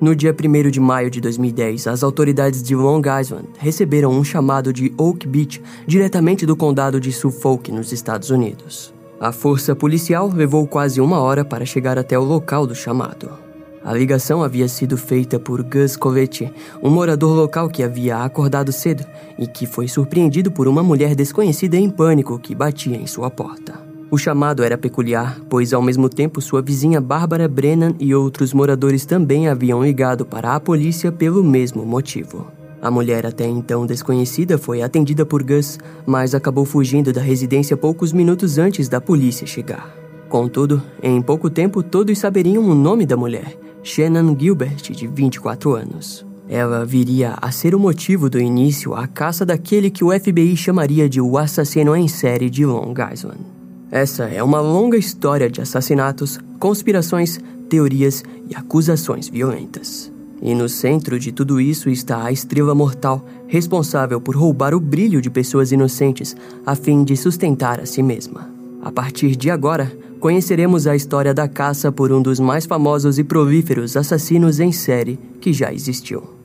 No dia 1 de maio de 2010, as autoridades de Long Island receberam um chamado de Oak Beach diretamente do condado de Suffolk, nos Estados Unidos. A força policial levou quase uma hora para chegar até o local do chamado. A ligação havia sido feita por Gus Covetti, um morador local que havia acordado cedo e que foi surpreendido por uma mulher desconhecida em pânico que batia em sua porta. O chamado era peculiar, pois ao mesmo tempo sua vizinha Bárbara Brennan e outros moradores também haviam ligado para a polícia pelo mesmo motivo. A mulher até então desconhecida foi atendida por Gus, mas acabou fugindo da residência poucos minutos antes da polícia chegar. Contudo, em pouco tempo todos saberiam o nome da mulher, Shannon Gilbert, de 24 anos. Ela viria a ser o motivo do início à caça daquele que o FBI chamaria de o assassino em série de Long Island. Essa é uma longa história de assassinatos, conspirações, teorias e acusações violentas. E no centro de tudo isso está a estrela mortal, responsável por roubar o brilho de pessoas inocentes a fim de sustentar a si mesma. A partir de agora, conheceremos a história da caça por um dos mais famosos e prolíferos assassinos em série que já existiu.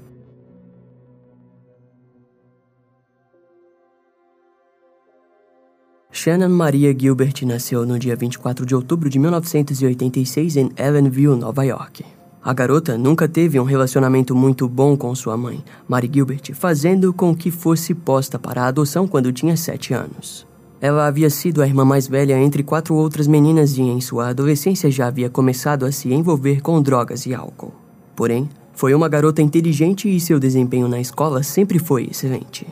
Shannon Maria Gilbert nasceu no dia 24 de outubro de 1986 em Ellenville, Nova York. A garota nunca teve um relacionamento muito bom com sua mãe, Mary Gilbert, fazendo com que fosse posta para adoção quando tinha 7 anos. Ela havia sido a irmã mais velha entre quatro outras meninas e em sua adolescência já havia começado a se envolver com drogas e álcool. Porém, foi uma garota inteligente e seu desempenho na escola sempre foi excelente.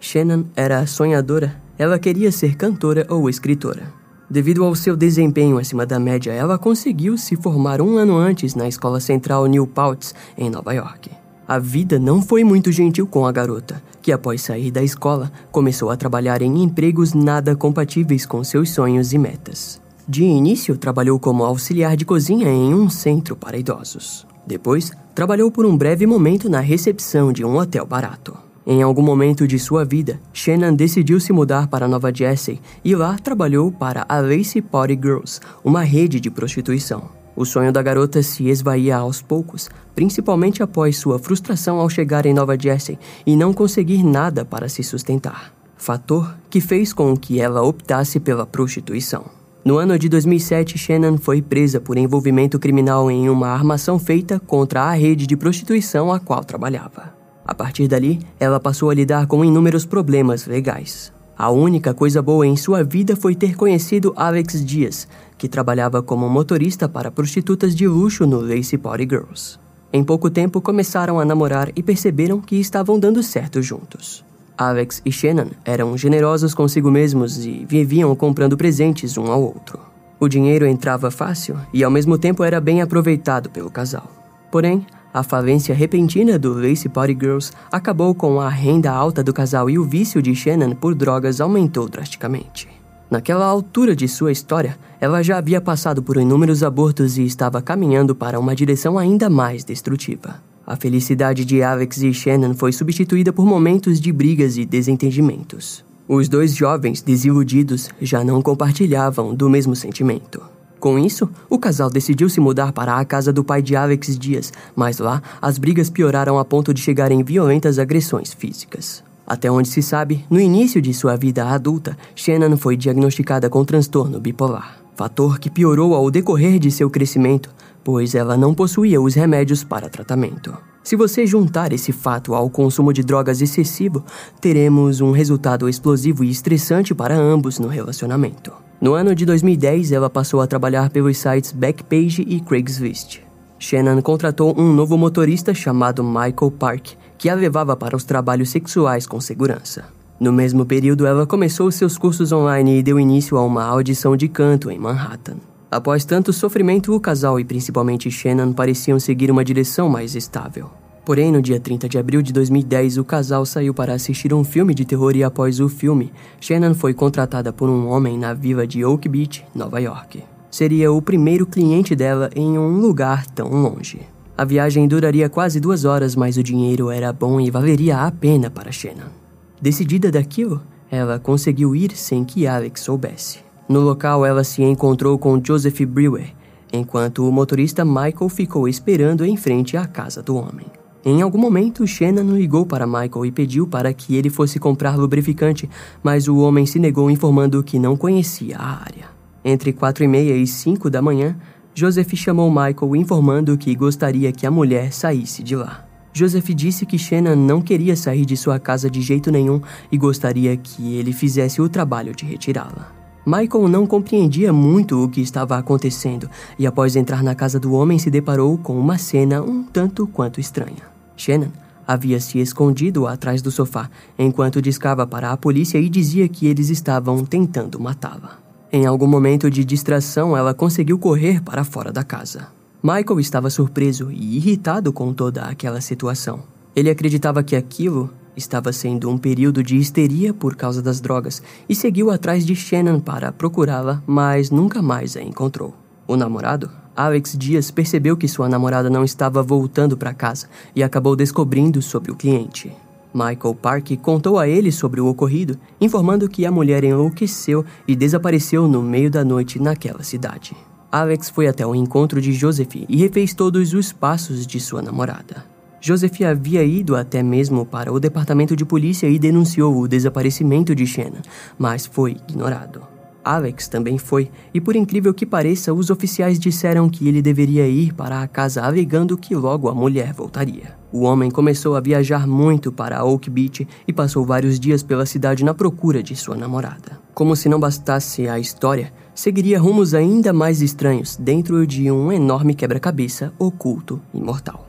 Shannon era sonhadora ela queria ser cantora ou escritora. Devido ao seu desempenho acima da média, ela conseguiu se formar um ano antes na Escola Central New Paltz, em Nova York. A vida não foi muito gentil com a garota, que após sair da escola começou a trabalhar em empregos nada compatíveis com seus sonhos e metas. De início, trabalhou como auxiliar de cozinha em um centro para idosos. Depois, trabalhou por um breve momento na recepção de um hotel barato. Em algum momento de sua vida, Shannon decidiu se mudar para Nova Jersey e lá trabalhou para a Lacey Potty Girls, uma rede de prostituição. O sonho da garota se esvaía aos poucos, principalmente após sua frustração ao chegar em Nova Jersey e não conseguir nada para se sustentar. Fator que fez com que ela optasse pela prostituição. No ano de 2007, Shannon foi presa por envolvimento criminal em uma armação feita contra a rede de prostituição a qual trabalhava. A partir dali, ela passou a lidar com inúmeros problemas legais. A única coisa boa em sua vida foi ter conhecido Alex Dias, que trabalhava como motorista para prostitutas de luxo no Lacy Party Girls. Em pouco tempo começaram a namorar e perceberam que estavam dando certo juntos. Alex e Shannon eram generosos consigo mesmos e viviam comprando presentes um ao outro. O dinheiro entrava fácil e ao mesmo tempo era bem aproveitado pelo casal. Porém, a falência repentina do Lace Party Girls acabou com a renda alta do casal e o vício de Shannon por drogas aumentou drasticamente. Naquela altura de sua história, ela já havia passado por inúmeros abortos e estava caminhando para uma direção ainda mais destrutiva. A felicidade de Alex e Shannon foi substituída por momentos de brigas e desentendimentos. Os dois jovens desiludidos já não compartilhavam do mesmo sentimento. Com isso, o casal decidiu se mudar para a casa do pai de Alex Dias, mas lá as brigas pioraram a ponto de chegar em violentas agressões físicas. Até onde se sabe, no início de sua vida adulta, Shannon foi diagnosticada com transtorno bipolar, fator que piorou ao decorrer de seu crescimento, pois ela não possuía os remédios para tratamento. Se você juntar esse fato ao consumo de drogas excessivo, teremos um resultado explosivo e estressante para ambos no relacionamento. No ano de 2010, ela passou a trabalhar pelos sites Backpage e Craigslist. Shannon contratou um novo motorista chamado Michael Park, que a levava para os trabalhos sexuais com segurança. No mesmo período, ela começou seus cursos online e deu início a uma audição de canto em Manhattan. Após tanto sofrimento, o casal e principalmente Shannon pareciam seguir uma direção mais estável. Porém, no dia 30 de abril de 2010, o casal saiu para assistir um filme de terror e após o filme, Shannon foi contratada por um homem na vila de Oak Beach, Nova York. Seria o primeiro cliente dela em um lugar tão longe. A viagem duraria quase duas horas, mas o dinheiro era bom e valeria a pena para Shannon. Decidida daquilo, ela conseguiu ir sem que Alex soubesse. No local, ela se encontrou com Joseph Brewer, enquanto o motorista Michael ficou esperando em frente à casa do homem. Em algum momento, Shannon ligou para Michael e pediu para que ele fosse comprar lubrificante, mas o homem se negou informando que não conhecia a área. Entre quatro e meia e cinco da manhã, Joseph chamou Michael informando que gostaria que a mulher saísse de lá. Joseph disse que Shannon não queria sair de sua casa de jeito nenhum e gostaria que ele fizesse o trabalho de retirá-la. Michael não compreendia muito o que estava acontecendo e, após entrar na casa do homem, se deparou com uma cena um tanto quanto estranha. Shannon havia se escondido atrás do sofá enquanto discava para a polícia e dizia que eles estavam tentando matá-la. Em algum momento de distração, ela conseguiu correr para fora da casa. Michael estava surpreso e irritado com toda aquela situação. Ele acreditava que aquilo Estava sendo um período de histeria por causa das drogas e seguiu atrás de Shannon para procurá-la, mas nunca mais a encontrou. O namorado, Alex Dias, percebeu que sua namorada não estava voltando para casa e acabou descobrindo sobre o cliente. Michael Park contou a ele sobre o ocorrido, informando que a mulher enlouqueceu e desapareceu no meio da noite naquela cidade. Alex foi até o encontro de Joseph e refez todos os passos de sua namorada. Joseph havia ido até mesmo para o departamento de polícia e denunciou o desaparecimento de Shannon, mas foi ignorado. Alex também foi, e por incrível que pareça, os oficiais disseram que ele deveria ir para a casa alegando que logo a mulher voltaria. O homem começou a viajar muito para Oak Beach e passou vários dias pela cidade na procura de sua namorada. Como se não bastasse a história, seguiria rumos ainda mais estranhos dentro de um enorme quebra-cabeça oculto e mortal.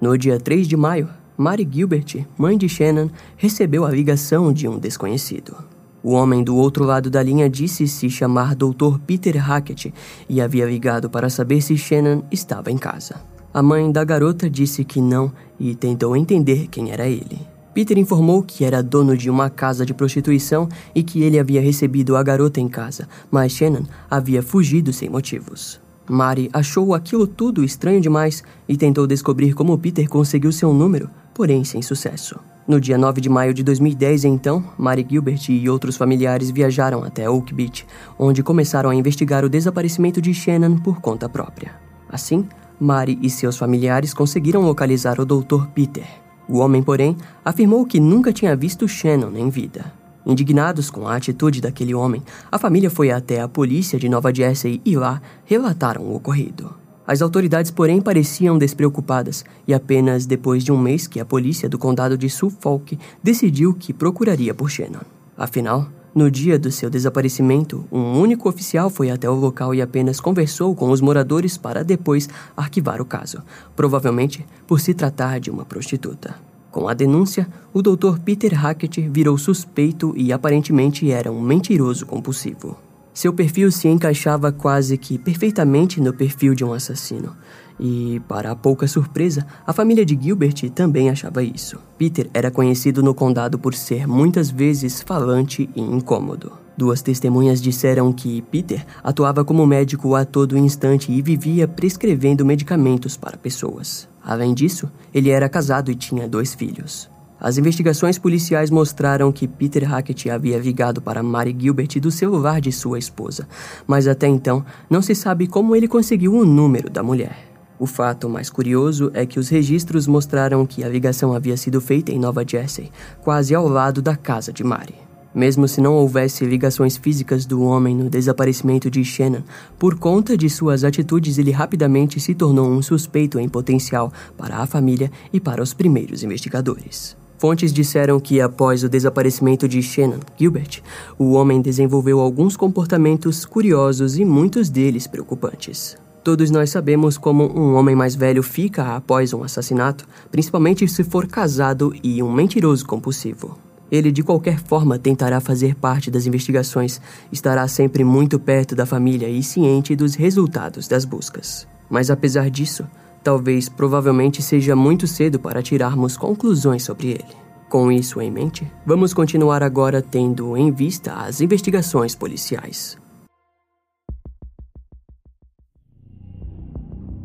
No dia 3 de maio, Mary Gilbert, mãe de Shannon, recebeu a ligação de um desconhecido. O homem do outro lado da linha disse se chamar Dr. Peter Hackett e havia ligado para saber se Shannon estava em casa. A mãe da garota disse que não e tentou entender quem era ele. Peter informou que era dono de uma casa de prostituição e que ele havia recebido a garota em casa, mas Shannon havia fugido sem motivos. Mari achou aquilo tudo estranho demais e tentou descobrir como Peter conseguiu seu número, porém sem sucesso. No dia 9 de maio de 2010, então, Mari Gilbert e outros familiares viajaram até Oak Beach, onde começaram a investigar o desaparecimento de Shannon por conta própria. Assim, Mari e seus familiares conseguiram localizar o Dr. Peter. O homem, porém, afirmou que nunca tinha visto Shannon em vida. Indignados com a atitude daquele homem, a família foi até a polícia de Nova Jersey e lá relataram o ocorrido. As autoridades, porém, pareciam despreocupadas e apenas depois de um mês que a polícia do condado de Suffolk decidiu que procuraria por Shannon. Afinal, no dia do seu desaparecimento, um único oficial foi até o local e apenas conversou com os moradores para depois arquivar o caso, provavelmente por se tratar de uma prostituta. Com a denúncia, o Dr. Peter Hackett virou suspeito e aparentemente era um mentiroso compulsivo. Seu perfil se encaixava quase que perfeitamente no perfil de um assassino. E, para pouca surpresa, a família de Gilbert também achava isso. Peter era conhecido no condado por ser muitas vezes falante e incômodo. Duas testemunhas disseram que Peter atuava como médico a todo instante e vivia prescrevendo medicamentos para pessoas. Além disso, ele era casado e tinha dois filhos. As investigações policiais mostraram que Peter Hackett havia ligado para Mary Gilbert do celular de sua esposa, mas até então não se sabe como ele conseguiu o número da mulher. O fato mais curioso é que os registros mostraram que a ligação havia sido feita em Nova Jersey, quase ao lado da casa de Mary. Mesmo se não houvesse ligações físicas do homem no desaparecimento de Shannon, por conta de suas atitudes, ele rapidamente se tornou um suspeito em potencial para a família e para os primeiros investigadores. Fontes disseram que após o desaparecimento de Shannon Gilbert, o homem desenvolveu alguns comportamentos curiosos e muitos deles preocupantes. Todos nós sabemos como um homem mais velho fica após um assassinato, principalmente se for casado e um mentiroso compulsivo. Ele de qualquer forma tentará fazer parte das investigações, estará sempre muito perto da família e ciente dos resultados das buscas. Mas apesar disso, talvez provavelmente seja muito cedo para tirarmos conclusões sobre ele. Com isso em mente, vamos continuar agora tendo em vista as investigações policiais.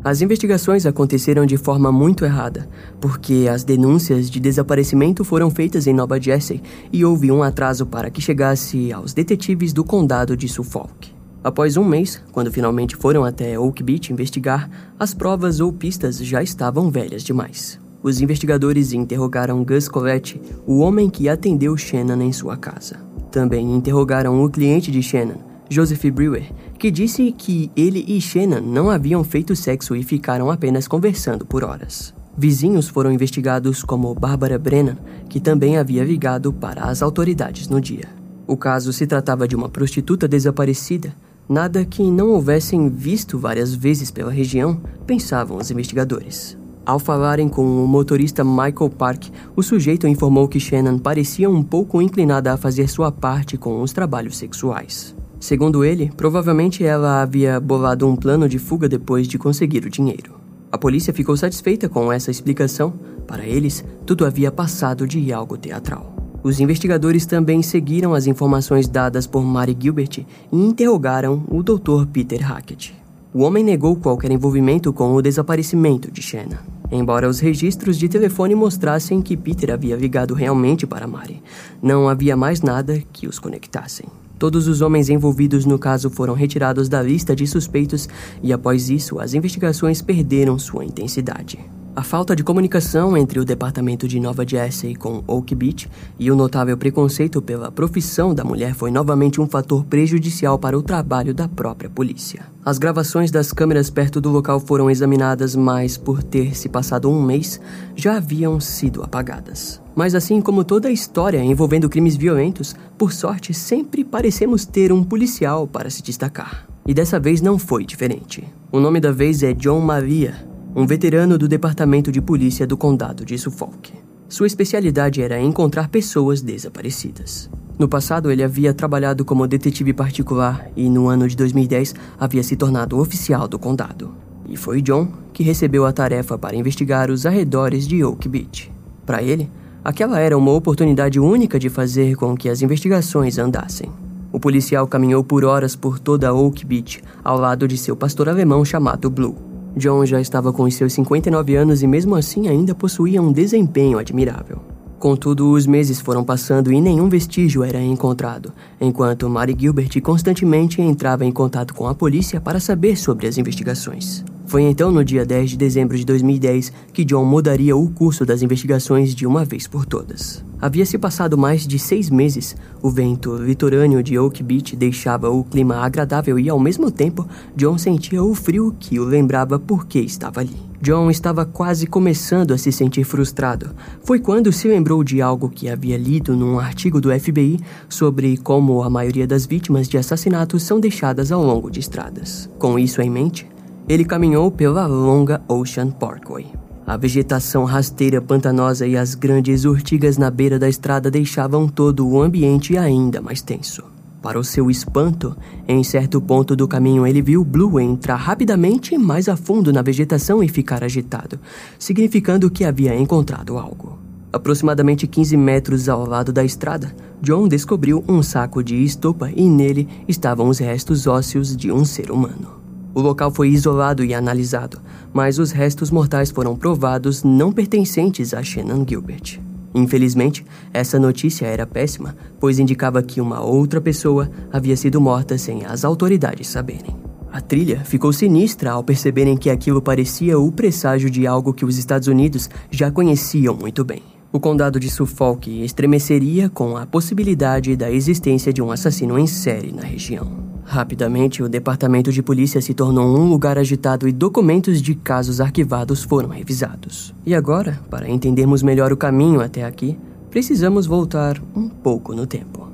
As investigações aconteceram de forma muito errada, porque as denúncias de desaparecimento foram feitas em Nova Jersey e houve um atraso para que chegasse aos detetives do condado de Suffolk. Após um mês, quando finalmente foram até Oak Beach investigar, as provas ou pistas já estavam velhas demais. Os investigadores interrogaram Gus Colette, o homem que atendeu Shannon em sua casa. Também interrogaram o cliente de Shannon, Joseph Brewer, que disse que ele e Shannon não haviam feito sexo e ficaram apenas conversando por horas. Vizinhos foram investigados como Barbara Brennan, que também havia ligado para as autoridades no dia. O caso se tratava de uma prostituta desaparecida, nada que não houvessem visto várias vezes pela região, pensavam os investigadores. Ao falarem com o motorista Michael Park, o sujeito informou que Shannon parecia um pouco inclinada a fazer sua parte com os trabalhos sexuais. Segundo ele, provavelmente ela havia bolado um plano de fuga depois de conseguir o dinheiro. A polícia ficou satisfeita com essa explicação. Para eles, tudo havia passado de algo teatral. Os investigadores também seguiram as informações dadas por Mary Gilbert e interrogaram o Dr. Peter Hackett. O homem negou qualquer envolvimento com o desaparecimento de Shanna. Embora os registros de telefone mostrassem que Peter havia ligado realmente para Mary, não havia mais nada que os conectassem. Todos os homens envolvidos no caso foram retirados da lista de suspeitos e, após isso, as investigações perderam sua intensidade. A falta de comunicação entre o departamento de Nova Jersey com Oak Beach e o notável preconceito pela profissão da mulher foi novamente um fator prejudicial para o trabalho da própria polícia. As gravações das câmeras perto do local foram examinadas, mas por ter se passado um mês, já haviam sido apagadas. Mas assim como toda a história envolvendo crimes violentos, por sorte sempre parecemos ter um policial para se destacar. E dessa vez não foi diferente. O nome da vez é John Maria, um veterano do Departamento de Polícia do Condado de Suffolk. Sua especialidade era encontrar pessoas desaparecidas. No passado, ele havia trabalhado como detetive particular e, no ano de 2010, havia se tornado oficial do condado. E foi John que recebeu a tarefa para investigar os arredores de Oak Beach. Para ele, aquela era uma oportunidade única de fazer com que as investigações andassem. O policial caminhou por horas por toda Oak Beach, ao lado de seu pastor alemão chamado Blue. John já estava com seus 59 anos e, mesmo assim, ainda possuía um desempenho admirável. Contudo, os meses foram passando e nenhum vestígio era encontrado, enquanto Mary Gilbert constantemente entrava em contato com a polícia para saber sobre as investigações. Foi então no dia 10 de dezembro de 2010 que John mudaria o curso das investigações de uma vez por todas. Havia se passado mais de seis meses, o vento litorâneo de Oak Beach deixava o clima agradável e, ao mesmo tempo, John sentia o frio que o lembrava por que estava ali. John estava quase começando a se sentir frustrado. Foi quando se lembrou de algo que havia lido num artigo do FBI sobre como a maioria das vítimas de assassinatos são deixadas ao longo de estradas. Com isso em mente, ele caminhou pela longa Ocean Parkway. A vegetação rasteira pantanosa e as grandes urtigas na beira da estrada deixavam todo o ambiente ainda mais tenso. Para o seu espanto, em certo ponto do caminho ele viu Blue entrar rapidamente mais a fundo na vegetação e ficar agitado, significando que havia encontrado algo. Aproximadamente 15 metros ao lado da estrada, John descobriu um saco de estopa e nele estavam os restos ósseos de um ser humano. O local foi isolado e analisado, mas os restos mortais foram provados não pertencentes a Shannon Gilbert. Infelizmente, essa notícia era péssima, pois indicava que uma outra pessoa havia sido morta sem as autoridades saberem. A trilha ficou sinistra ao perceberem que aquilo parecia o presságio de algo que os Estados Unidos já conheciam muito bem. O condado de Suffolk estremeceria com a possibilidade da existência de um assassino em série na região. Rapidamente, o departamento de polícia se tornou um lugar agitado e documentos de casos arquivados foram revisados. E agora, para entendermos melhor o caminho até aqui, precisamos voltar um pouco no tempo.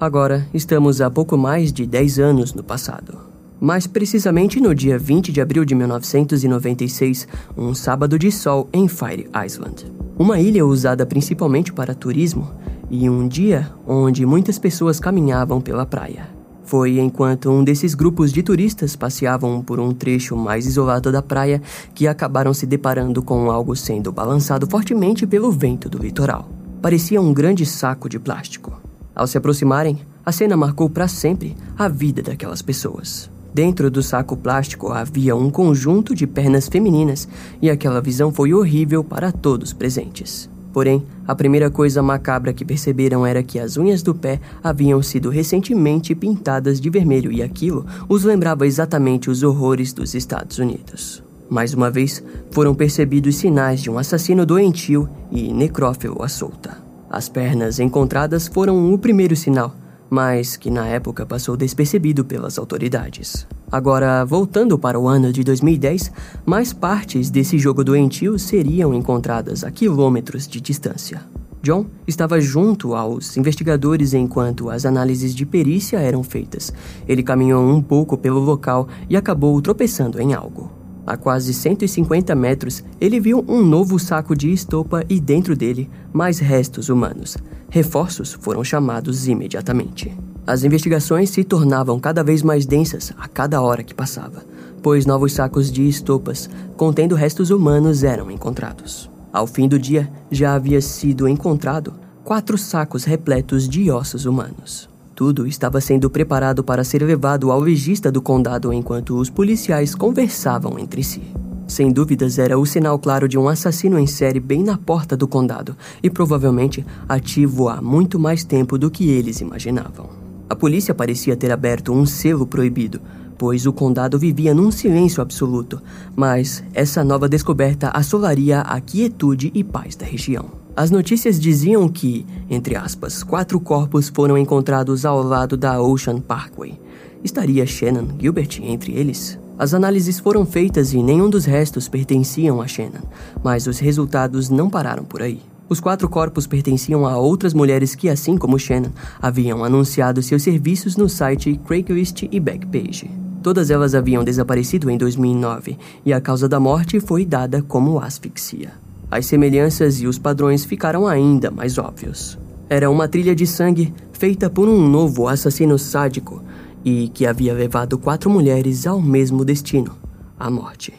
Agora, estamos há pouco mais de 10 anos no passado. Mais precisamente no dia 20 de abril de 1996, um sábado de sol em Fire Island. Uma ilha usada principalmente para turismo e um dia onde muitas pessoas caminhavam pela praia. Foi enquanto um desses grupos de turistas passeavam por um trecho mais isolado da praia que acabaram se deparando com algo sendo balançado fortemente pelo vento do litoral. Parecia um grande saco de plástico. Ao se aproximarem, a cena marcou para sempre a vida daquelas pessoas. Dentro do saco plástico havia um conjunto de pernas femininas e aquela visão foi horrível para todos presentes. Porém, a primeira coisa macabra que perceberam era que as unhas do pé haviam sido recentemente pintadas de vermelho e aquilo os lembrava exatamente os horrores dos Estados Unidos. Mais uma vez, foram percebidos sinais de um assassino doentio e necrófilo à solta. As pernas encontradas foram o primeiro sinal, mas que na época passou despercebido pelas autoridades. Agora, voltando para o ano de 2010, mais partes desse jogo doentio seriam encontradas a quilômetros de distância. John estava junto aos investigadores enquanto as análises de perícia eram feitas. Ele caminhou um pouco pelo local e acabou tropeçando em algo. A quase 150 metros, ele viu um novo saco de estopa e dentro dele mais restos humanos. Reforços foram chamados imediatamente. As investigações se tornavam cada vez mais densas a cada hora que passava, pois novos sacos de estopas contendo restos humanos eram encontrados. Ao fim do dia, já havia sido encontrado quatro sacos repletos de ossos humanos. Tudo estava sendo preparado para ser levado ao legista do condado enquanto os policiais conversavam entre si. Sem dúvidas, era o sinal claro de um assassino em série bem na porta do condado e provavelmente ativo há muito mais tempo do que eles imaginavam. A polícia parecia ter aberto um selo proibido, pois o condado vivia num silêncio absoluto, mas essa nova descoberta assolaria a quietude e paz da região. As notícias diziam que, entre aspas, quatro corpos foram encontrados ao lado da Ocean Parkway. Estaria Shannon Gilbert entre eles? As análises foram feitas e nenhum dos restos pertenciam a Shannon, mas os resultados não pararam por aí. Os quatro corpos pertenciam a outras mulheres que, assim como Shannon, haviam anunciado seus serviços no site Craigslist e Backpage. Todas elas haviam desaparecido em 2009 e a causa da morte foi dada como asfixia. As semelhanças e os padrões ficaram ainda mais óbvios. Era uma trilha de sangue feita por um novo assassino sádico e que havia levado quatro mulheres ao mesmo destino a morte.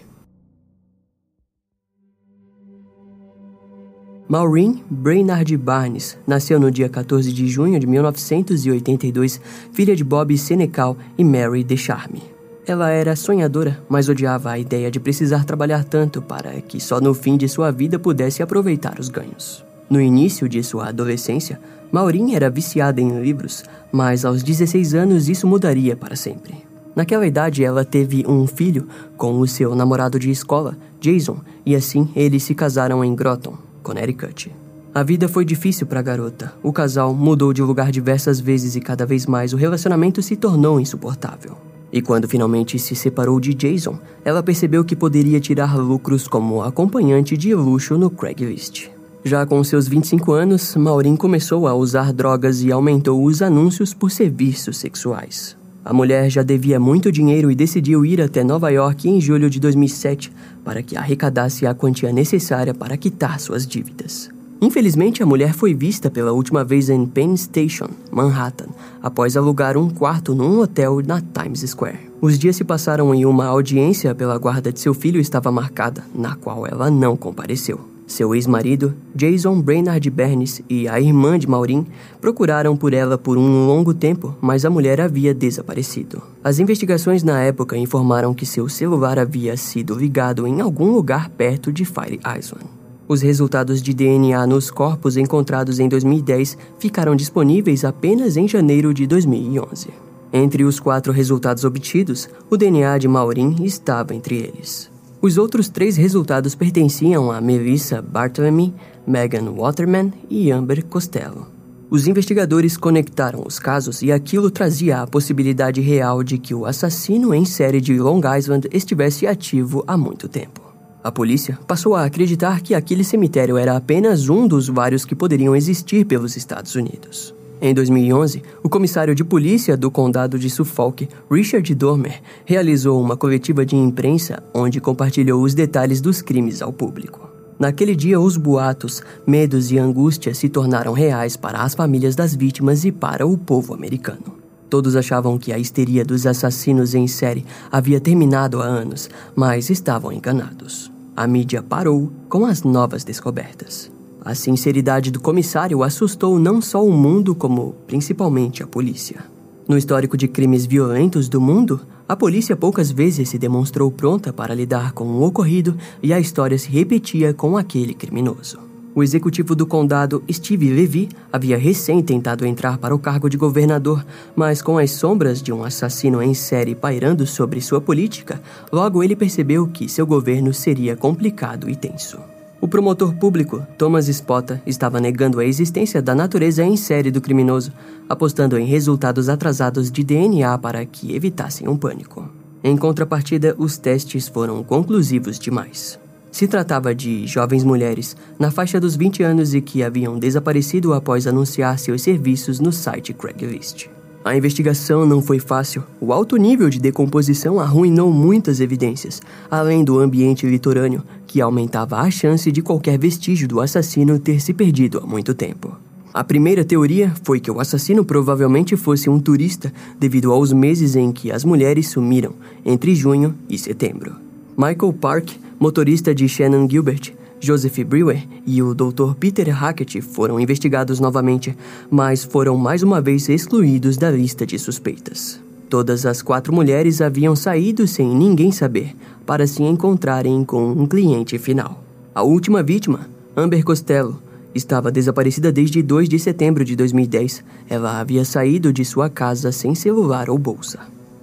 Maureen Brainard Barnes nasceu no dia 14 de junho de 1982, filha de Bob Senecal e Mary DeCharme. Ela era sonhadora, mas odiava a ideia de precisar trabalhar tanto para que só no fim de sua vida pudesse aproveitar os ganhos. No início de sua adolescência, Maureen era viciada em livros, mas aos 16 anos isso mudaria para sempre. Naquela idade, ela teve um filho com o seu namorado de escola, Jason, e assim eles se casaram em Groton, Connecticut. A vida foi difícil para a garota. O casal mudou de lugar diversas vezes e cada vez mais o relacionamento se tornou insuportável. E quando finalmente se separou de Jason, ela percebeu que poderia tirar lucros como acompanhante de luxo no Craigslist. Já com seus 25 anos, Maureen começou a usar drogas e aumentou os anúncios por serviços sexuais. A mulher já devia muito dinheiro e decidiu ir até Nova York em julho de 2007 para que arrecadasse a quantia necessária para quitar suas dívidas. Infelizmente, a mulher foi vista pela última vez em Penn Station, Manhattan, após alugar um quarto num hotel na Times Square. Os dias se passaram e uma audiência pela guarda de seu filho estava marcada, na qual ela não compareceu. Seu ex-marido, Jason Brainard Bernes, e a irmã de Maureen procuraram por ela por um longo tempo, mas a mulher havia desaparecido. As investigações na época informaram que seu celular havia sido ligado em algum lugar perto de Fire Island. Os resultados de DNA nos corpos encontrados em 2010 ficaram disponíveis apenas em janeiro de 2011. Entre os quatro resultados obtidos, o DNA de Maureen estava entre eles. Os outros três resultados pertenciam a Melissa Bartholomew, Megan Waterman e Amber Costello. Os investigadores conectaram os casos e aquilo trazia a possibilidade real de que o assassino em série de Long Island estivesse ativo há muito tempo. A polícia passou a acreditar que aquele cemitério era apenas um dos vários que poderiam existir pelos Estados Unidos. Em 2011, o comissário de polícia do condado de Suffolk, Richard Dormer, realizou uma coletiva de imprensa onde compartilhou os detalhes dos crimes ao público. Naquele dia, os boatos, medos e angústias se tornaram reais para as famílias das vítimas e para o povo americano. Todos achavam que a histeria dos assassinos em série havia terminado há anos, mas estavam enganados. A mídia parou com as novas descobertas. A sinceridade do comissário assustou não só o mundo, como principalmente a polícia. No histórico de crimes violentos do mundo, a polícia poucas vezes se demonstrou pronta para lidar com o ocorrido e a história se repetia com aquele criminoso. O executivo do condado, Steve Levy, havia recém tentado entrar para o cargo de governador, mas com as sombras de um assassino em série pairando sobre sua política, logo ele percebeu que seu governo seria complicado e tenso. O promotor público, Thomas Spota, estava negando a existência da natureza em série do criminoso, apostando em resultados atrasados de DNA para que evitassem um pânico. Em contrapartida, os testes foram conclusivos demais. Se tratava de jovens mulheres na faixa dos 20 anos e que haviam desaparecido após anunciar seus serviços no site Craigslist. A investigação não foi fácil. O alto nível de decomposição arruinou muitas evidências, além do ambiente litorâneo, que aumentava a chance de qualquer vestígio do assassino ter se perdido há muito tempo. A primeira teoria foi que o assassino provavelmente fosse um turista devido aos meses em que as mulheres sumiram, entre junho e setembro. Michael Park, motorista de Shannon Gilbert, Joseph Brewer e o Dr. Peter Hackett foram investigados novamente, mas foram mais uma vez excluídos da lista de suspeitas. Todas as quatro mulheres haviam saído sem ninguém saber, para se encontrarem com um cliente final. A última vítima, Amber Costello, estava desaparecida desde 2 de setembro de 2010. Ela havia saído de sua casa sem celular ou bolsa.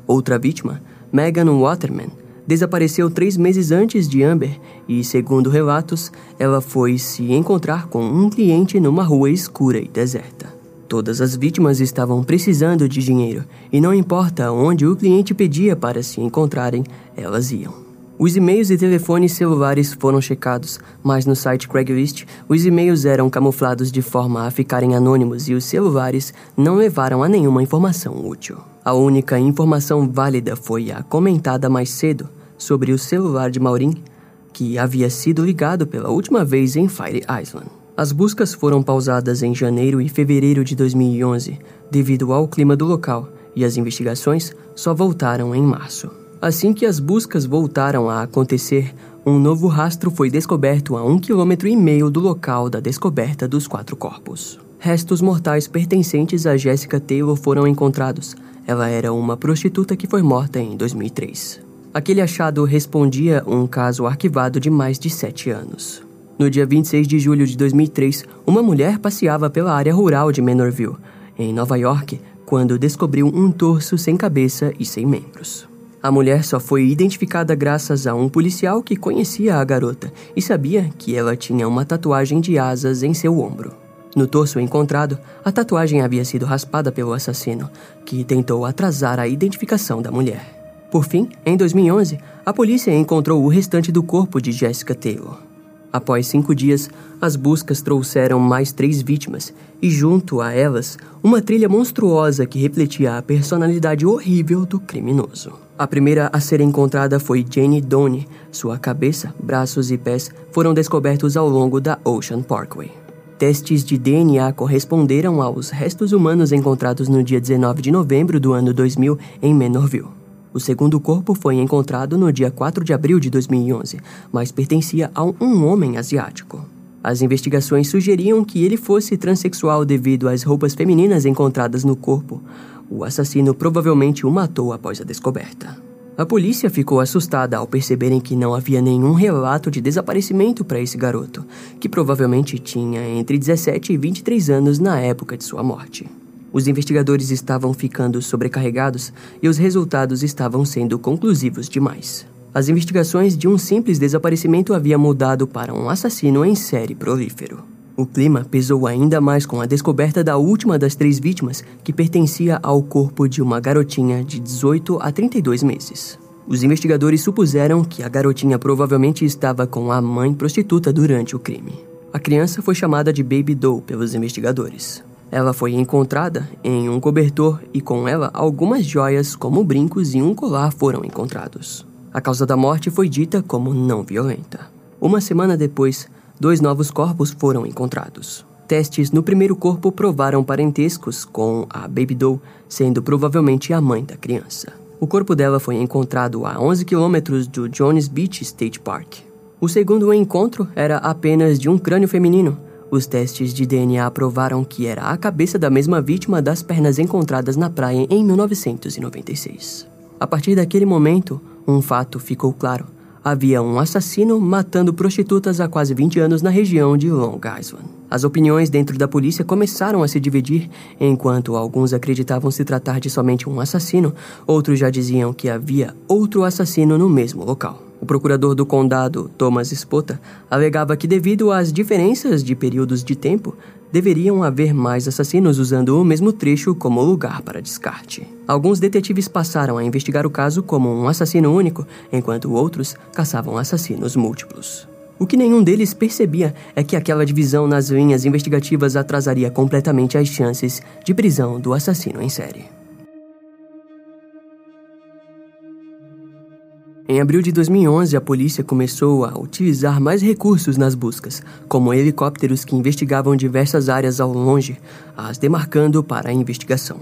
Outra vítima, Megan Waterman, desapareceu três meses antes de Amber e, segundo relatos, ela foi se encontrar com um cliente numa rua escura e deserta. Todas as vítimas estavam precisando de dinheiro e não importa onde o cliente pedia para se encontrarem, elas iam. Os e-mails e telefones celulares foram checados, mas no site Craigslist, os e-mails eram camuflados de forma a ficarem anônimos e os celulares não levaram a nenhuma informação útil. A única informação válida foi a comentada mais cedo sobre o celular de Maureen, que havia sido ligado pela última vez em Fire Island. As buscas foram pausadas em janeiro e fevereiro de 2011 devido ao clima do local e as investigações só voltaram em março. Assim que as buscas voltaram a acontecer, um novo rastro foi descoberto a um quilômetro e meio do local da descoberta dos quatro corpos. Restos mortais pertencentes a Jessica Taylor foram encontrados. Ela era uma prostituta que foi morta em 2003. Aquele achado respondia um caso arquivado de mais de sete anos. No dia 26 de julho de 2003, uma mulher passeava pela área rural de Manorville, em Nova York, quando descobriu um torso sem cabeça e sem membros. A mulher só foi identificada graças a um policial que conhecia a garota e sabia que ela tinha uma tatuagem de asas em seu ombro. No torso encontrado, a tatuagem havia sido raspada pelo assassino, que tentou atrasar a identificação da mulher. Por fim, em 2011, a polícia encontrou o restante do corpo de Jessica Taylor. Após cinco dias, as buscas trouxeram mais três vítimas e, junto a elas, uma trilha monstruosa que refletia a personalidade horrível do criminoso. A primeira a ser encontrada foi Jane Donne. Sua cabeça, braços e pés foram descobertos ao longo da Ocean Parkway. Testes de DNA corresponderam aos restos humanos encontrados no dia 19 de novembro do ano 2000 em Menorville. O segundo corpo foi encontrado no dia 4 de abril de 2011, mas pertencia a um homem asiático. As investigações sugeriam que ele fosse transexual devido às roupas femininas encontradas no corpo. O assassino provavelmente o matou após a descoberta. A polícia ficou assustada ao perceberem que não havia nenhum relato de desaparecimento para esse garoto, que provavelmente tinha entre 17 e 23 anos na época de sua morte. Os investigadores estavam ficando sobrecarregados e os resultados estavam sendo conclusivos demais. As investigações de um simples desaparecimento haviam mudado para um assassino em série prolífero. O clima pesou ainda mais com a descoberta da última das três vítimas, que pertencia ao corpo de uma garotinha de 18 a 32 meses. Os investigadores supuseram que a garotinha provavelmente estava com a mãe prostituta durante o crime. A criança foi chamada de Baby Doe pelos investigadores. Ela foi encontrada em um cobertor e com ela algumas joias, como brincos e um colar, foram encontrados. A causa da morte foi dita como não violenta. Uma semana depois, dois novos corpos foram encontrados. Testes no primeiro corpo provaram parentescos com a Baby Doe, sendo provavelmente a mãe da criança. O corpo dela foi encontrado a 11 quilômetros do Jones Beach State Park. O segundo encontro era apenas de um crânio feminino. Os testes de DNA provaram que era a cabeça da mesma vítima das pernas encontradas na praia em 1996. A partir daquele momento, um fato ficou claro. Havia um assassino matando prostitutas há quase 20 anos na região de Long Island. As opiniões dentro da polícia começaram a se dividir, enquanto alguns acreditavam se tratar de somente um assassino, outros já diziam que havia outro assassino no mesmo local. O procurador do condado, Thomas Spota, alegava que, devido às diferenças de períodos de tempo, deveriam haver mais assassinos usando o mesmo trecho como lugar para descarte. Alguns detetives passaram a investigar o caso como um assassino único, enquanto outros caçavam assassinos múltiplos. O que nenhum deles percebia é que aquela divisão nas linhas investigativas atrasaria completamente as chances de prisão do assassino em série. Em abril de 2011, a polícia começou a utilizar mais recursos nas buscas, como helicópteros que investigavam diversas áreas ao longe, as demarcando para a investigação.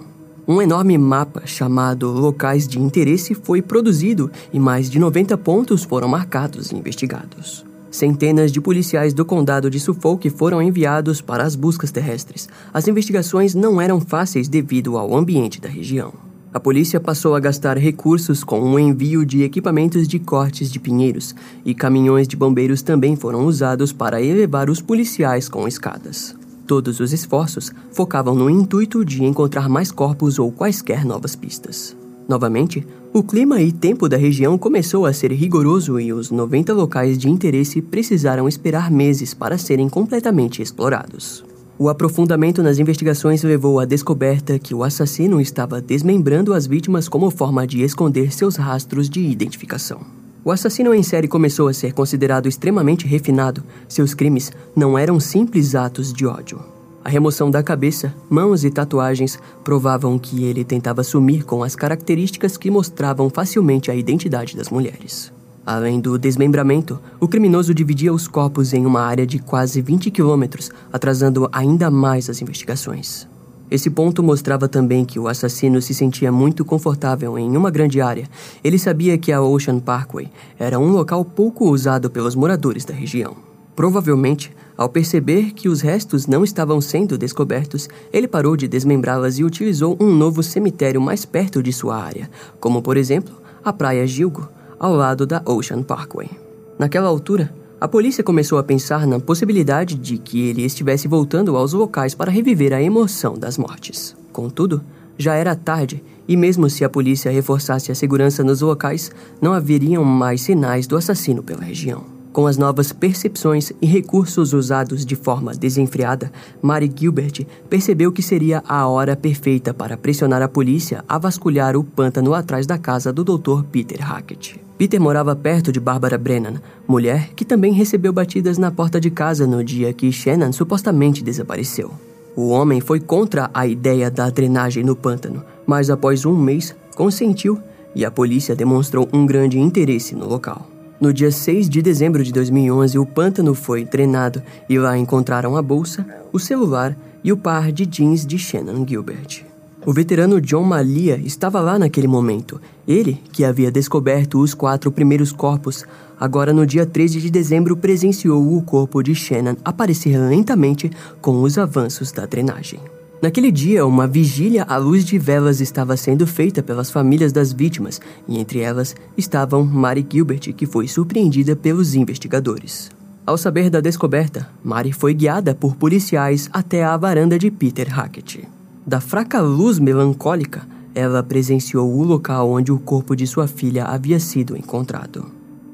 Um enorme mapa chamado Locais de Interesse foi produzido e mais de 90 pontos foram marcados e investigados. Centenas de policiais do condado de Suffolk foram enviados para as buscas terrestres. As investigações não eram fáceis devido ao ambiente da região. A polícia passou a gastar recursos com o envio de equipamentos de cortes de pinheiros, e caminhões de bombeiros também foram usados para elevar os policiais com escadas. Todos os esforços focavam no intuito de encontrar mais corpos ou quaisquer novas pistas. Novamente, o clima e tempo da região começou a ser rigoroso e os 90 locais de interesse precisaram esperar meses para serem completamente explorados. O aprofundamento nas investigações levou à descoberta que o assassino estava desmembrando as vítimas como forma de esconder seus rastros de identificação. O assassino em série começou a ser considerado extremamente refinado. Seus crimes não eram simples atos de ódio. A remoção da cabeça, mãos e tatuagens provavam que ele tentava sumir com as características que mostravam facilmente a identidade das mulheres. Além do desmembramento, o criminoso dividia os corpos em uma área de quase 20 quilômetros, atrasando ainda mais as investigações. Esse ponto mostrava também que o assassino se sentia muito confortável em uma grande área. Ele sabia que a Ocean Parkway era um local pouco usado pelos moradores da região. Provavelmente, ao perceber que os restos não estavam sendo descobertos, ele parou de desmembrá-las e utilizou um novo cemitério mais perto de sua área, como por exemplo a Praia Gilgo, ao lado da Ocean Parkway. Naquela altura, a polícia começou a pensar na possibilidade de que ele estivesse voltando aos locais para reviver a emoção das mortes. Contudo, já era tarde e, mesmo se a polícia reforçasse a segurança nos locais, não haveriam mais sinais do assassino pela região. Com as novas percepções e recursos usados de forma desenfreada, Mary Gilbert percebeu que seria a hora perfeita para pressionar a polícia a vasculhar o pântano atrás da casa do Dr. Peter Hackett. Peter morava perto de Barbara Brennan, mulher que também recebeu batidas na porta de casa no dia que Shannon supostamente desapareceu. O homem foi contra a ideia da drenagem no pântano, mas após um mês consentiu e a polícia demonstrou um grande interesse no local. No dia 6 de dezembro de 2011, o pântano foi drenado e lá encontraram a bolsa, o celular e o par de jeans de Shannon Gilbert. O veterano John Malia estava lá naquele momento. Ele, que havia descoberto os quatro primeiros corpos, agora no dia 13 de dezembro presenciou o corpo de Shannon aparecer lentamente com os avanços da drenagem. Naquele dia, uma vigília à luz de velas estava sendo feita pelas famílias das vítimas, e entre elas estavam Mary Gilbert, que foi surpreendida pelos investigadores. Ao saber da descoberta, Mary foi guiada por policiais até a varanda de Peter Hackett. Da fraca luz melancólica, ela presenciou o local onde o corpo de sua filha havia sido encontrado.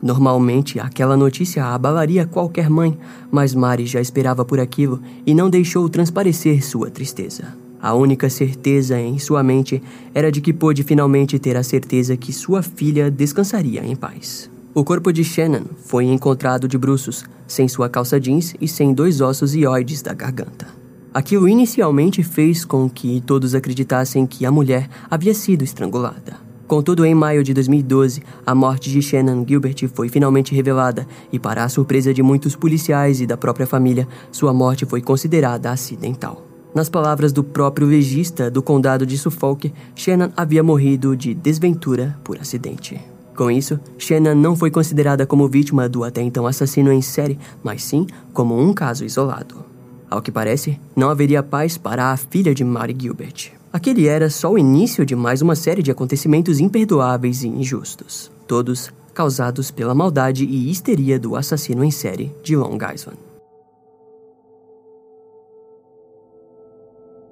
Normalmente, aquela notícia abalaria qualquer mãe, mas Mari já esperava por aquilo e não deixou transparecer sua tristeza. A única certeza em sua mente era de que pôde finalmente ter a certeza que sua filha descansaria em paz. O corpo de Shannon foi encontrado de bruços, sem sua calça jeans e sem dois ossos ióides da garganta. Aquilo inicialmente fez com que todos acreditassem que a mulher havia sido estrangulada. Contudo, em maio de 2012, a morte de Shannon Gilbert foi finalmente revelada e, para a surpresa de muitos policiais e da própria família, sua morte foi considerada acidental. Nas palavras do próprio legista do condado de Suffolk, Shannon havia morrido de desventura por acidente. Com isso, Shannon não foi considerada como vítima do até então assassino em série, mas sim como um caso isolado. Ao que parece, não haveria paz para a filha de Mary Gilbert. Aquele era só o início de mais uma série de acontecimentos imperdoáveis e injustos, todos causados pela maldade e histeria do assassino em série de Long Island.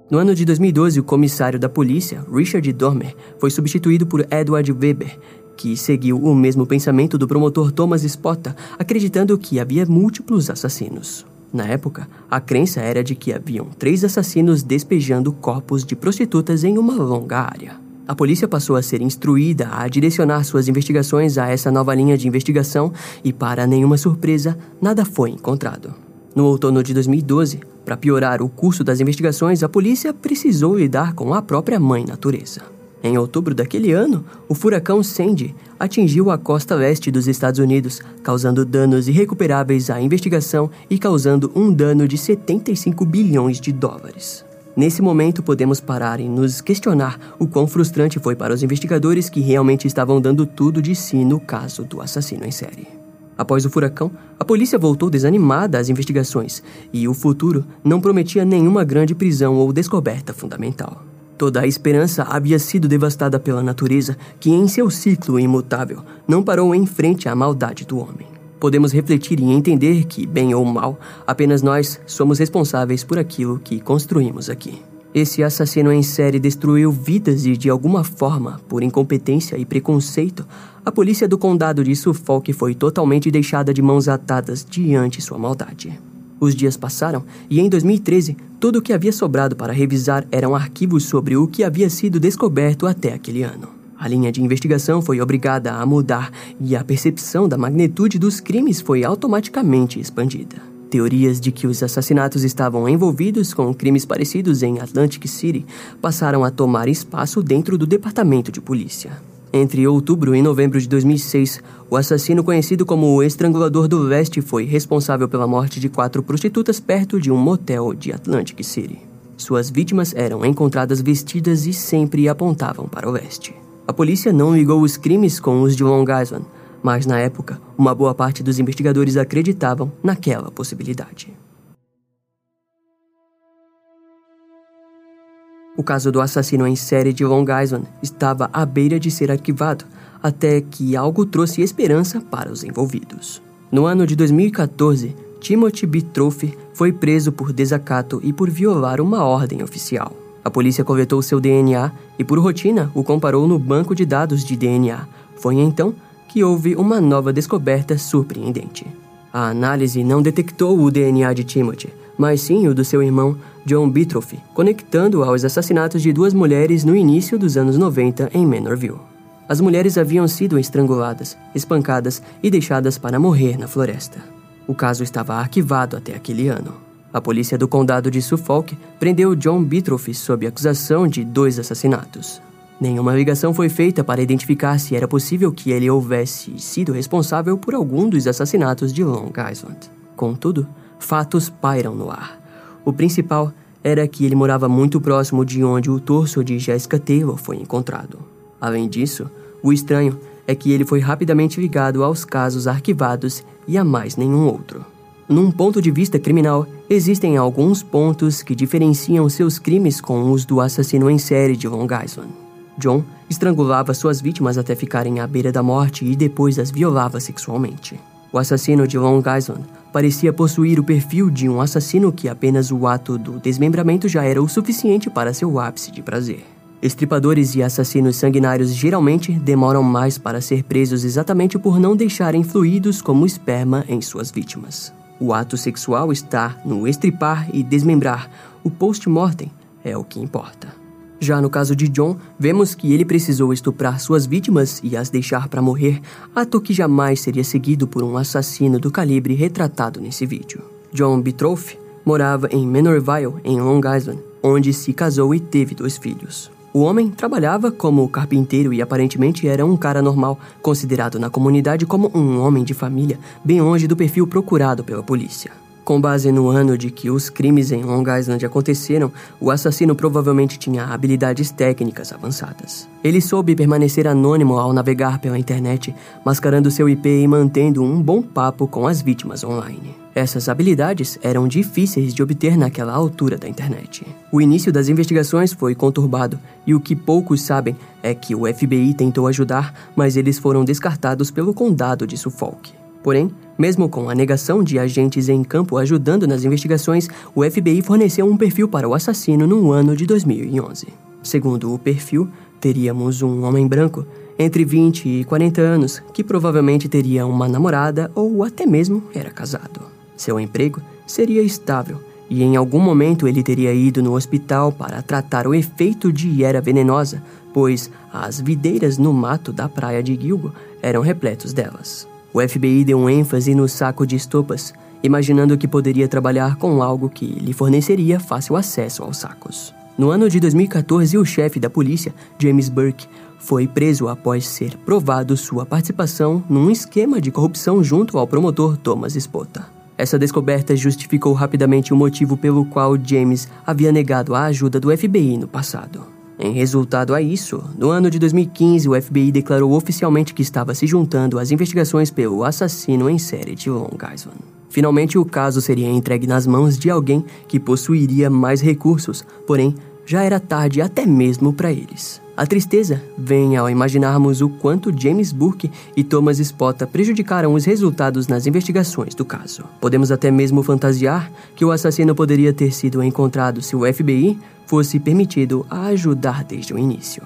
No ano de 2012, o comissário da polícia, Richard Dormer, foi substituído por Edward Weber, que seguiu o mesmo pensamento do promotor Thomas Spotta, acreditando que havia múltiplos assassinos. Na época, a crença era de que haviam três assassinos despejando corpos de prostitutas em uma longa área. A polícia passou a ser instruída a direcionar suas investigações a essa nova linha de investigação e, para nenhuma surpresa, nada foi encontrado. No outono de 2012, para piorar o curso das investigações, a polícia precisou lidar com a própria mãe natureza. Em outubro daquele ano, o furacão Sandy atingiu a costa leste dos Estados Unidos, causando danos irrecuperáveis à investigação e causando um dano de 75 bilhões de dólares. Nesse momento, podemos parar e nos questionar o quão frustrante foi para os investigadores que realmente estavam dando tudo de si no caso do assassino em série. Após o furacão, a polícia voltou desanimada às investigações e o futuro não prometia nenhuma grande prisão ou descoberta fundamental. Toda a esperança havia sido devastada pela natureza, que em seu ciclo imutável não parou em frente à maldade do homem. Podemos refletir e entender que, bem ou mal, apenas nós somos responsáveis por aquilo que construímos aqui. Esse assassino em série destruiu vidas e, de alguma forma, por incompetência e preconceito, a polícia do condado de Suffolk foi totalmente deixada de mãos atadas diante sua maldade. Os dias passaram e, em 2013, tudo o que havia sobrado para revisar eram arquivos sobre o que havia sido descoberto até aquele ano. A linha de investigação foi obrigada a mudar e a percepção da magnitude dos crimes foi automaticamente expandida. Teorias de que os assassinatos estavam envolvidos com crimes parecidos em Atlantic City passaram a tomar espaço dentro do departamento de polícia. Entre outubro e novembro de 2006, o assassino conhecido como o Estrangulador do Leste foi responsável pela morte de quatro prostitutas perto de um motel de Atlantic City. Suas vítimas eram encontradas vestidas e sempre apontavam para o leste. A polícia não ligou os crimes com os de Long Island, mas na época, uma boa parte dos investigadores acreditavam naquela possibilidade. O caso do assassino em série de Long Island estava à beira de ser arquivado, até que algo trouxe esperança para os envolvidos. No ano de 2014, Timothy Bitroff foi preso por desacato e por violar uma ordem oficial. A polícia coletou seu DNA e, por rotina, o comparou no banco de dados de DNA. Foi então que houve uma nova descoberta surpreendente. A análise não detectou o DNA de Timothy, mas sim o do seu irmão John Bitroff, conectando-o aos assassinatos de duas mulheres no início dos anos 90 em Manorville. As mulheres haviam sido estranguladas, espancadas e deixadas para morrer na floresta. O caso estava arquivado até aquele ano. A polícia do condado de Suffolk prendeu John Bitroff sob acusação de dois assassinatos. Nenhuma ligação foi feita para identificar se era possível que ele houvesse sido responsável por algum dos assassinatos de Long Island. Contudo, fatos pairam no ar. O principal era que ele morava muito próximo de onde o torso de Jessica Taylor foi encontrado. Além disso, o estranho é que ele foi rapidamente ligado aos casos arquivados e a mais nenhum outro. Num ponto de vista criminal, existem alguns pontos que diferenciam seus crimes com os do assassino em série de Long Island. John estrangulava suas vítimas até ficarem à beira da morte e depois as violava sexualmente. O assassino de Long Island parecia possuir o perfil de um assassino que apenas o ato do desmembramento já era o suficiente para seu ápice de prazer. Estripadores e assassinos sanguinários geralmente demoram mais para ser presos exatamente por não deixarem fluidos como esperma em suas vítimas. O ato sexual está no estripar e desmembrar, o post-mortem é o que importa. Já no caso de John, vemos que ele precisou estuprar suas vítimas e as deixar para morrer, ato que jamais seria seguido por um assassino do calibre retratado nesse vídeo. John Bitroff morava em Manorville, em Long Island, onde se casou e teve dois filhos. O homem trabalhava como carpinteiro e aparentemente era um cara normal, considerado na comunidade como um homem de família, bem longe do perfil procurado pela polícia. Com base no ano de que os crimes em Long Island aconteceram, o assassino provavelmente tinha habilidades técnicas avançadas. Ele soube permanecer anônimo ao navegar pela internet, mascarando seu IP e mantendo um bom papo com as vítimas online. Essas habilidades eram difíceis de obter naquela altura da internet. O início das investigações foi conturbado, e o que poucos sabem é que o FBI tentou ajudar, mas eles foram descartados pelo condado de Suffolk. Porém, mesmo com a negação de agentes em campo ajudando nas investigações, o FBI forneceu um perfil para o assassino no ano de 2011. Segundo o perfil, teríamos um homem branco, entre 20 e 40 anos, que provavelmente teria uma namorada ou até mesmo era casado. Seu emprego seria estável e em algum momento ele teria ido no hospital para tratar o efeito de era venenosa, pois as videiras no mato da praia de Gilgo eram repletos delas. O FBI deu um ênfase no saco de estopas, imaginando que poderia trabalhar com algo que lhe forneceria fácil acesso aos sacos. No ano de 2014, o chefe da polícia, James Burke, foi preso após ser provado sua participação num esquema de corrupção junto ao promotor Thomas Spota. Essa descoberta justificou rapidamente o motivo pelo qual James havia negado a ajuda do FBI no passado. Em resultado a isso, no ano de 2015, o FBI declarou oficialmente que estava se juntando às investigações pelo assassino em série de Long Island. Finalmente, o caso seria entregue nas mãos de alguém que possuiria mais recursos, porém, já era tarde até mesmo para eles. A tristeza vem ao imaginarmos o quanto James Burke e Thomas Spota prejudicaram os resultados nas investigações do caso. Podemos até mesmo fantasiar que o assassino poderia ter sido encontrado se o FBI fosse permitido a ajudar desde o início.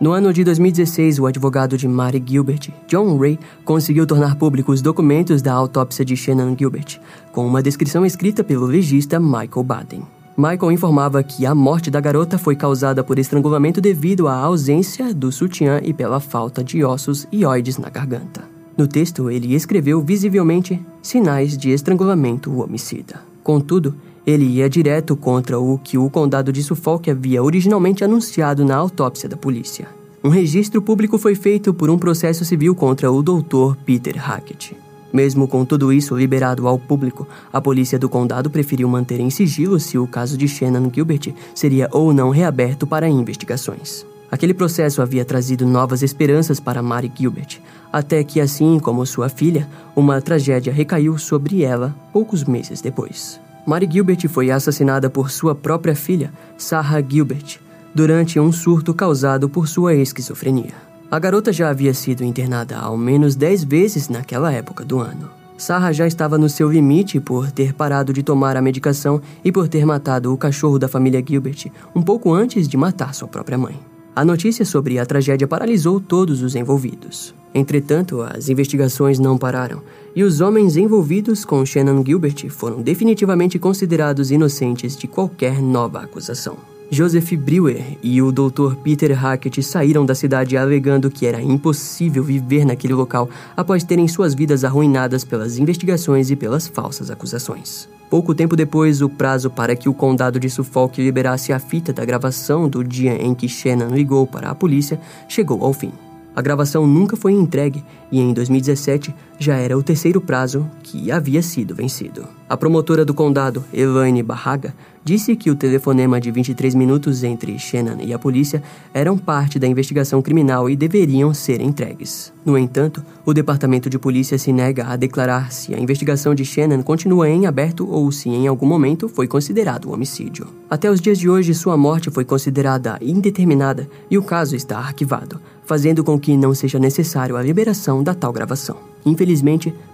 No ano de 2016, o advogado de Mary Gilbert, John Ray, conseguiu tornar públicos os documentos da autópsia de Shannon Gilbert, com uma descrição escrita pelo legista Michael Baden. Michael informava que a morte da garota foi causada por estrangulamento devido à ausência do sutiã e pela falta de ossos e oides na garganta. No texto, ele escreveu visivelmente sinais de estrangulamento homicida. Contudo, ele ia direto contra o que o condado de Suffolk havia originalmente anunciado na autópsia da polícia. Um registro público foi feito por um processo civil contra o Dr. Peter Hackett. Mesmo com tudo isso liberado ao público, a polícia do condado preferiu manter em sigilo se o caso de Shannon Gilbert seria ou não reaberto para investigações. Aquele processo havia trazido novas esperanças para Mary Gilbert, até que, assim como sua filha, uma tragédia recaiu sobre ela poucos meses depois. Mary Gilbert foi assassinada por sua própria filha, Sarah Gilbert, durante um surto causado por sua esquizofrenia. A garota já havia sido internada ao menos 10 vezes naquela época do ano. Sarah já estava no seu limite por ter parado de tomar a medicação e por ter matado o cachorro da família Gilbert um pouco antes de matar sua própria mãe. A notícia sobre a tragédia paralisou todos os envolvidos. Entretanto, as investigações não pararam e os homens envolvidos com Shannon Gilbert foram definitivamente considerados inocentes de qualquer nova acusação. Joseph Brewer e o Dr. Peter Hackett saíram da cidade alegando que era impossível viver naquele local após terem suas vidas arruinadas pelas investigações e pelas falsas acusações. Pouco tempo depois, o prazo para que o condado de Suffolk liberasse a fita da gravação do dia em que Shannon ligou para a polícia chegou ao fim. A gravação nunca foi entregue e em 2017 já era o terceiro prazo que havia sido vencido. A promotora do condado, Elaine Barraga, disse que o telefonema de 23 minutos entre Shannon e a polícia eram parte da investigação criminal e deveriam ser entregues. No entanto, o departamento de polícia se nega a declarar se a investigação de Shannon continua em aberto ou se em algum momento foi considerado um homicídio. Até os dias de hoje, sua morte foi considerada indeterminada e o caso está arquivado, fazendo com que não seja necessário a liberação da tal gravação. Infelizmente,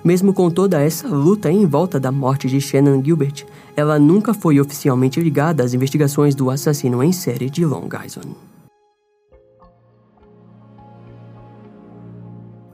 mesmo com toda essa luta em volta da morte de Shannon Gilbert, ela nunca foi oficialmente ligada às investigações do assassino em série de Long Island.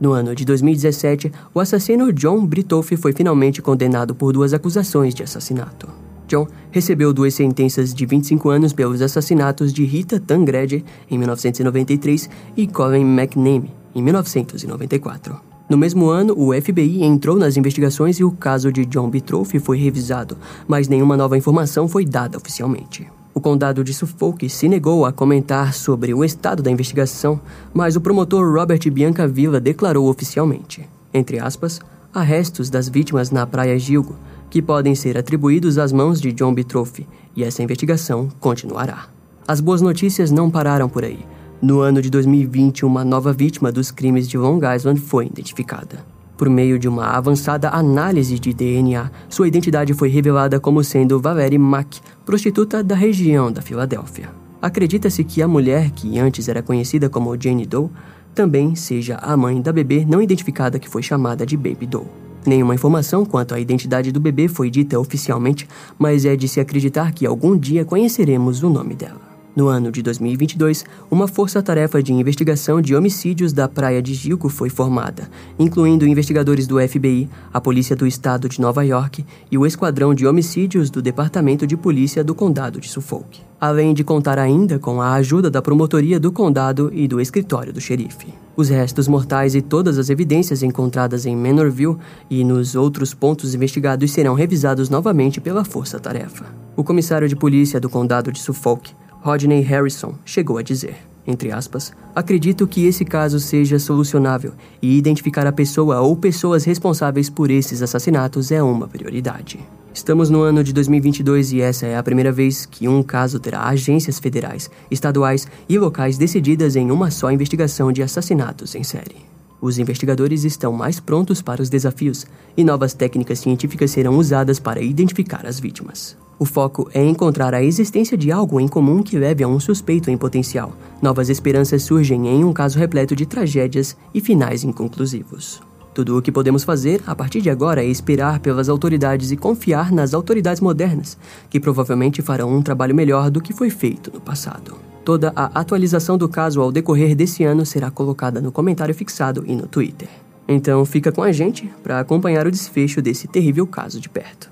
No ano de 2017, o assassino John Britoff foi finalmente condenado por duas acusações de assassinato. John recebeu duas sentenças de 25 anos pelos assassinatos de Rita Tangrede, em 1993, e Colin McNamee, em 1994. No mesmo ano, o FBI entrou nas investigações e o caso de John Bitroff foi revisado, mas nenhuma nova informação foi dada oficialmente. O condado de Suffolk se negou a comentar sobre o estado da investigação, mas o promotor Robert Biancavilla declarou oficialmente, entre aspas, há restos das vítimas na Praia Gilgo, que podem ser atribuídos às mãos de John Bitroff, e essa investigação continuará. As boas notícias não pararam por aí. No ano de 2020, uma nova vítima dos crimes de Long Island foi identificada. Por meio de uma avançada análise de DNA, sua identidade foi revelada como sendo Valerie Mack, prostituta da região da Filadélfia. Acredita-se que a mulher, que antes era conhecida como Jane Doe, também seja a mãe da bebê não identificada que foi chamada de Baby Doe. Nenhuma informação quanto à identidade do bebê foi dita oficialmente, mas é de se acreditar que algum dia conheceremos o nome dela. No ano de 2022, uma força-tarefa de investigação de homicídios da Praia de Gilgo foi formada, incluindo investigadores do FBI, a Polícia do Estado de Nova York e o Esquadrão de Homicídios do Departamento de Polícia do Condado de Suffolk, além de contar ainda com a ajuda da Promotoria do Condado e do Escritório do Xerife. Os restos mortais e todas as evidências encontradas em Manorville e nos outros pontos investigados serão revisados novamente pela força-tarefa. O comissário de polícia do Condado de Suffolk, Rodney Harrison chegou a dizer, entre aspas, acredito que esse caso seja solucionável e identificar a pessoa ou pessoas responsáveis por esses assassinatos é uma prioridade. Estamos no ano de 2022 e essa é a primeira vez que um caso terá agências federais, estaduais e locais decididas em uma só investigação de assassinatos em série. Os investigadores estão mais prontos para os desafios e novas técnicas científicas serão usadas para identificar as vítimas. O foco é encontrar a existência de algo em comum que leve a um suspeito em potencial. Novas esperanças surgem em um caso repleto de tragédias e finais inconclusivos. Tudo o que podemos fazer a partir de agora é esperar pelas autoridades e confiar nas autoridades modernas, que provavelmente farão um trabalho melhor do que foi feito no passado. Toda a atualização do caso ao decorrer desse ano será colocada no comentário fixado e no Twitter. Então fica com a gente para acompanhar o desfecho desse terrível caso de perto.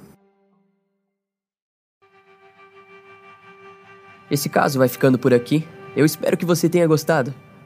Esse caso vai ficando por aqui. Eu espero que você tenha gostado.